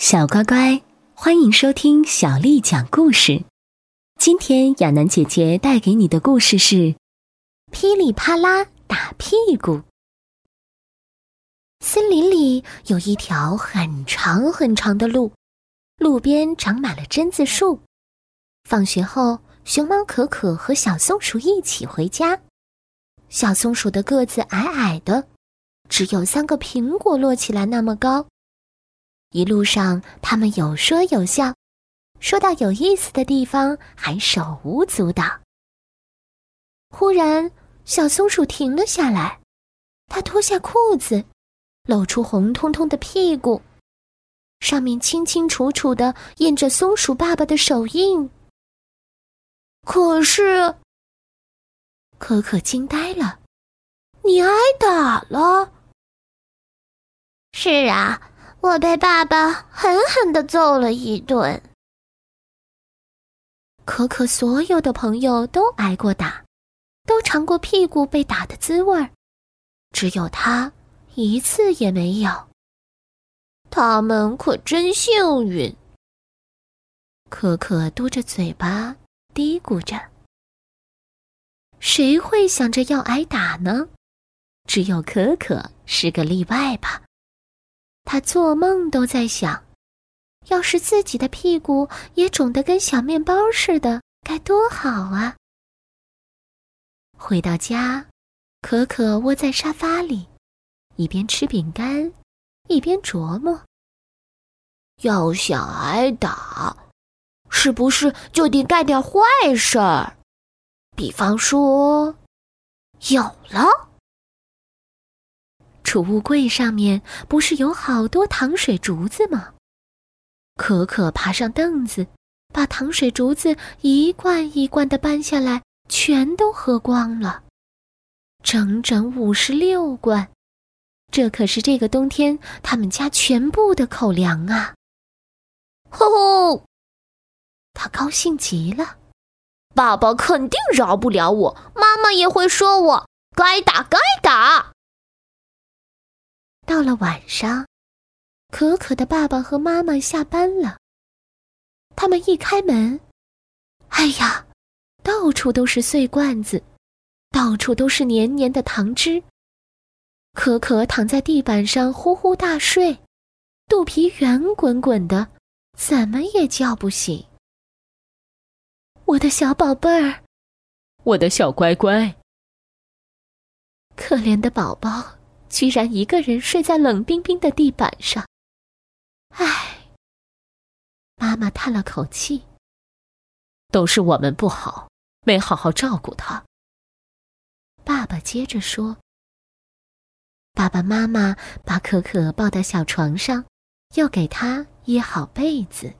小乖乖，欢迎收听小丽讲故事。今天亚楠姐姐带给你的故事是《噼里啪啦打屁股》。森林里有一条很长很长的路，路边长满了榛子树。放学后，熊猫可可和小松鼠一起回家。小松鼠的个子矮矮的，只有三个苹果摞起来那么高。一路上，他们有说有笑，说到有意思的地方还手舞足蹈。忽然，小松鼠停了下来，它脱下裤子，露出红彤彤的屁股，上面清清楚楚的印着松鼠爸爸的手印。可是，可可惊呆了：“你挨打了？”“是啊。”我被爸爸狠狠的揍了一顿。可可所有的朋友都挨过打，都尝过屁股被打的滋味儿，只有他一次也没有。他们可真幸运。可可嘟着嘴巴嘀咕着：“谁会想着要挨打呢？只有可可是个例外吧。”他做梦都在想，要是自己的屁股也肿得跟小面包似的，该多好啊！回到家，可可窝在沙发里，一边吃饼干，一边琢磨：要想挨打，是不是就得干点坏事儿？比方说，有了。储物柜上面不是有好多糖水竹子吗？可可爬上凳子，把糖水竹子一罐一罐的搬下来，全都喝光了，整整五十六罐。这可是这个冬天他们家全部的口粮啊！吼吼，他高兴极了。爸爸肯定饶不了我，妈妈也会说我该打该打。到了晚上，可可的爸爸和妈妈下班了。他们一开门，哎呀，到处都是碎罐子，到处都是黏黏的糖汁。可可躺在地板上呼呼大睡，肚皮圆滚滚的，怎么也叫不醒。我的小宝贝儿，我的小乖乖，可怜的宝宝。居然一个人睡在冷冰冰的地板上。唉，妈妈叹了口气。都是我们不好，没好好照顾他。爸爸接着说。爸爸妈妈把可可抱到小床上，又给他掖好被子。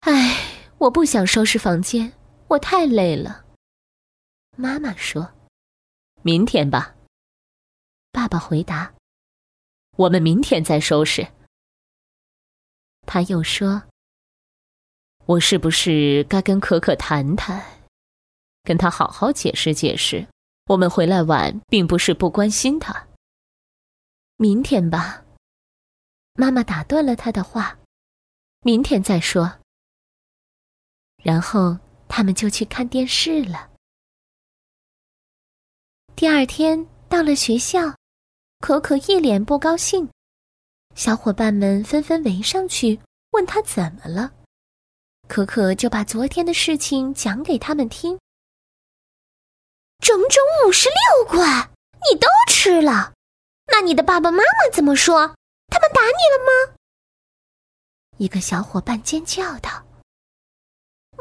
唉，我不想收拾房间，我太累了。妈妈说。明天吧，爸爸回答。我们明天再收拾。他又说：“我是不是该跟可可谈谈，跟他好好解释解释，我们回来晚并不是不关心他。”明天吧，妈妈打断了他的话：“明天再说。”然后他们就去看电视了。第二天到了学校，可可一脸不高兴，小伙伴们纷纷围上去问他怎么了，可可就把昨天的事情讲给他们听。整整五十六罐，你都吃了？那你的爸爸妈妈怎么说？他们打你了吗？一个小伙伴尖叫道：“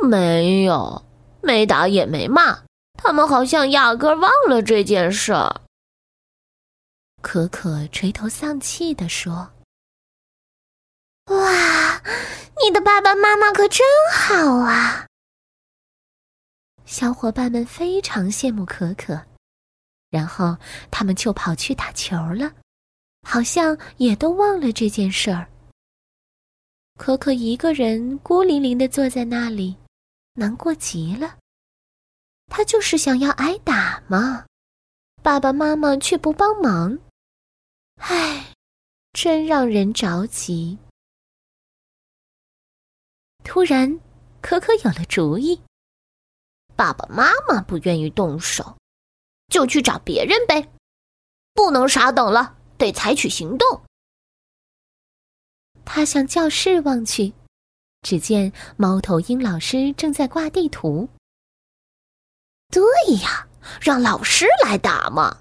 没有，没打也没骂。”他们好像压根忘了这件事儿。可可垂头丧气地说：“哇，你的爸爸妈妈可真好啊！”小伙伴们非常羡慕可可，然后他们就跑去打球了，好像也都忘了这件事儿。可可一个人孤零零的坐在那里，难过极了。他就是想要挨打嘛，爸爸妈妈却不帮忙，唉。真让人着急。突然，可可有了主意。爸爸妈妈不愿意动手，就去找别人呗，不能傻等了，得采取行动。他向教室望去，只见猫头鹰老师正在挂地图。对呀，让老师来打嘛。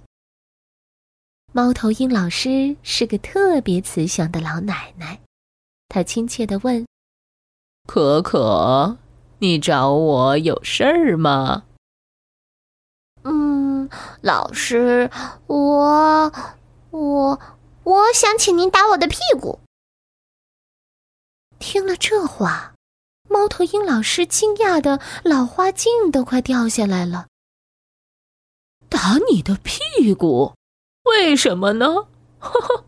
猫头鹰老师是个特别慈祥的老奶奶，她亲切的问：“可可。”你找我有事儿吗？嗯，老师，我我我想请您打我的屁股。听了这话，猫头鹰老师惊讶的老花镜都快掉下来了。打你的屁股？为什么呢？呵呵。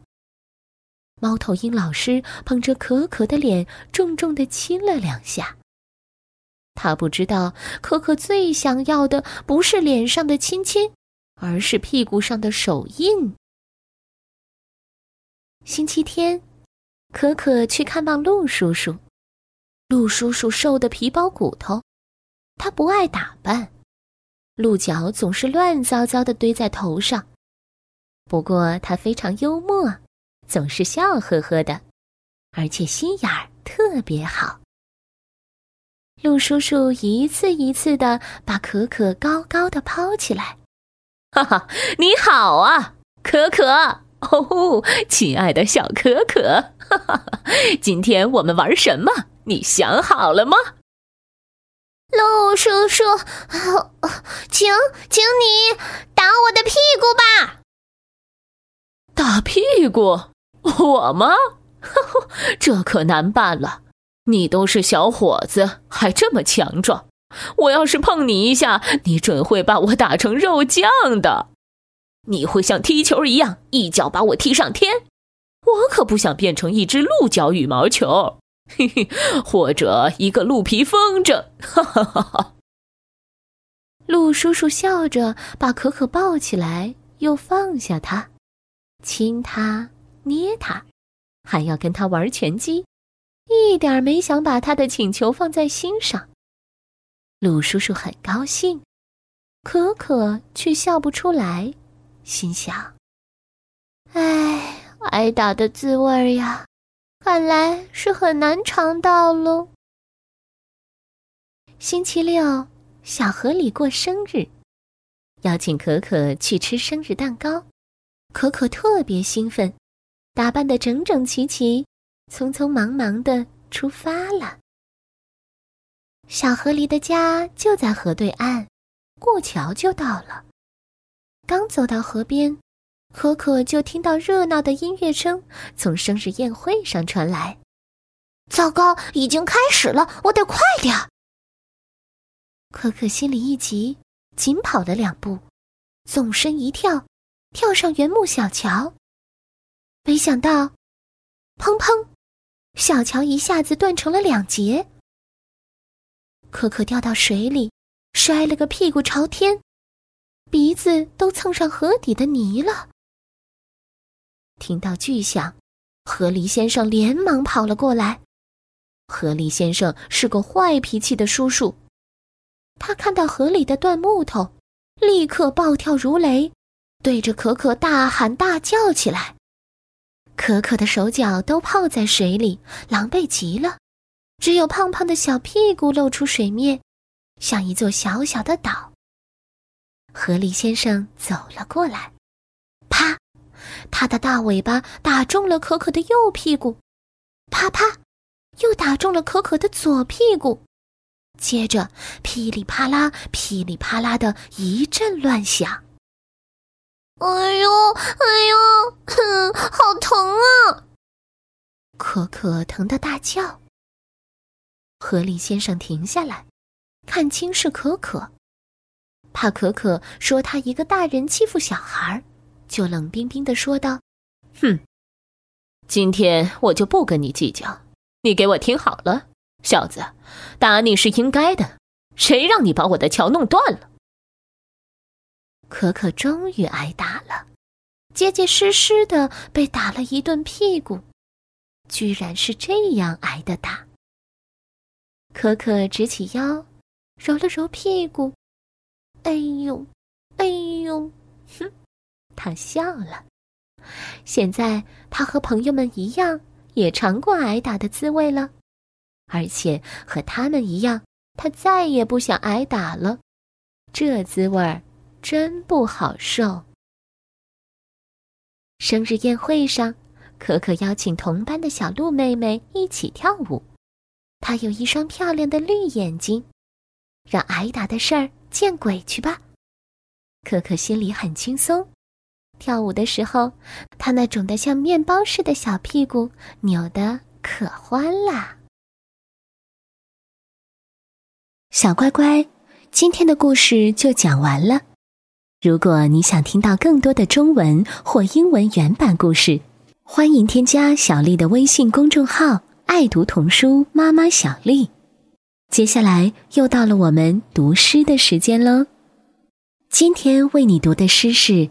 猫头鹰老师捧着可可的脸，重重的亲了两下。他不知道，可可最想要的不是脸上的亲亲，而是屁股上的手印。星期天，可可去看望陆叔叔。陆叔叔瘦的皮包骨头，他不爱打扮，鹿角总是乱糟糟的堆在头上。不过他非常幽默，总是笑呵呵的，而且心眼儿特别好。陆叔叔一次一次的把可可高高的抛起来，哈哈，你好啊，可可哦，亲爱的小可可，哈哈，今天我们玩什么？你想好了吗？陆叔叔，请，请你打我的屁股吧。打屁股？我吗？这可难办了。你都是小伙子，还这么强壮，我要是碰你一下，你准会把我打成肉酱的。你会像踢球一样，一脚把我踢上天。我可不想变成一只鹿角羽毛球，嘿 嘿或者一个鹿皮风筝。哈哈哈哈！鹿叔叔笑着把可可抱起来，又放下他，亲他，捏他，还要跟他玩拳击。一点没想把他的请求放在心上。鲁叔叔很高兴，可可却笑不出来，心想：“哎，挨打的滋味呀，看来是很难尝到喽。”星期六，小河里过生日，邀请可可去吃生日蛋糕。可可特别兴奋，打扮的整整齐齐。匆匆忙忙的出发了。小河狸的家就在河对岸，过桥就到了。刚走到河边，可可就听到热闹的音乐声从生日宴会上传来。糟糕，已经开始了，我得快点。可可心里一急，紧跑了两步，纵身一跳，跳上原木小桥。没想到，砰砰！小桥一下子断成了两截，可可掉到水里，摔了个屁股朝天，鼻子都蹭上河底的泥了。听到巨响，河狸先生连忙跑了过来。河狸先生是个坏脾气的叔叔，他看到河里的断木头，立刻暴跳如雷，对着可可大喊大叫起来。可可的手脚都泡在水里，狼狈极了，只有胖胖的小屁股露出水面，像一座小小的岛。河狸先生走了过来，他的大尾巴打中了可可的右屁股，啪啪，又打中了可可的左屁股，接着噼里啪啦、噼里啪啦的一阵乱响。哎呦，哎呦，哼，好疼啊！可可疼得大叫。河狸先生停下来，看清是可可，怕可可说他一个大人欺负小孩儿，就冷冰冰的说道：“哼，今天我就不跟你计较。你给我听好了，小子，打你是应该的。谁让你把我的桥弄断了？”可可终于挨打了，结结实实的被打了一顿屁股，居然是这样挨的打。可可直起腰，揉了揉屁股，哎呦，哎呦，哼，他笑了。现在他和朋友们一样，也尝过挨打的滋味了，而且和他们一样，他再也不想挨打了。这滋味儿真不好受。生日宴会上，可可邀请同班的小鹿妹妹一起跳舞。她有一双漂亮的绿眼睛，让挨打的事儿见鬼去吧！可可心里很轻松。跳舞的时候，她那肿得像面包似的小屁股扭得可欢啦。小乖乖，今天的故事就讲完了。如果你想听到更多的中文或英文原版故事，欢迎添加小丽的微信公众号“爱读童书妈妈小丽”。接下来又到了我们读诗的时间喽。今天为你读的诗是《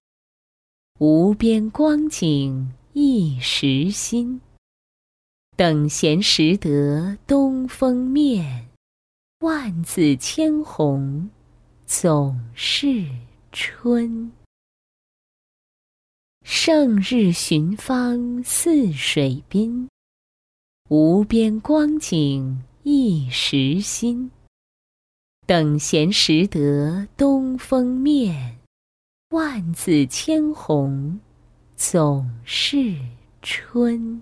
无边光景一时新。等闲识得东风面，万紫千红总是春。胜日寻芳泗水滨，无边光景一时新。等闲识得东风面，万紫千红总是春。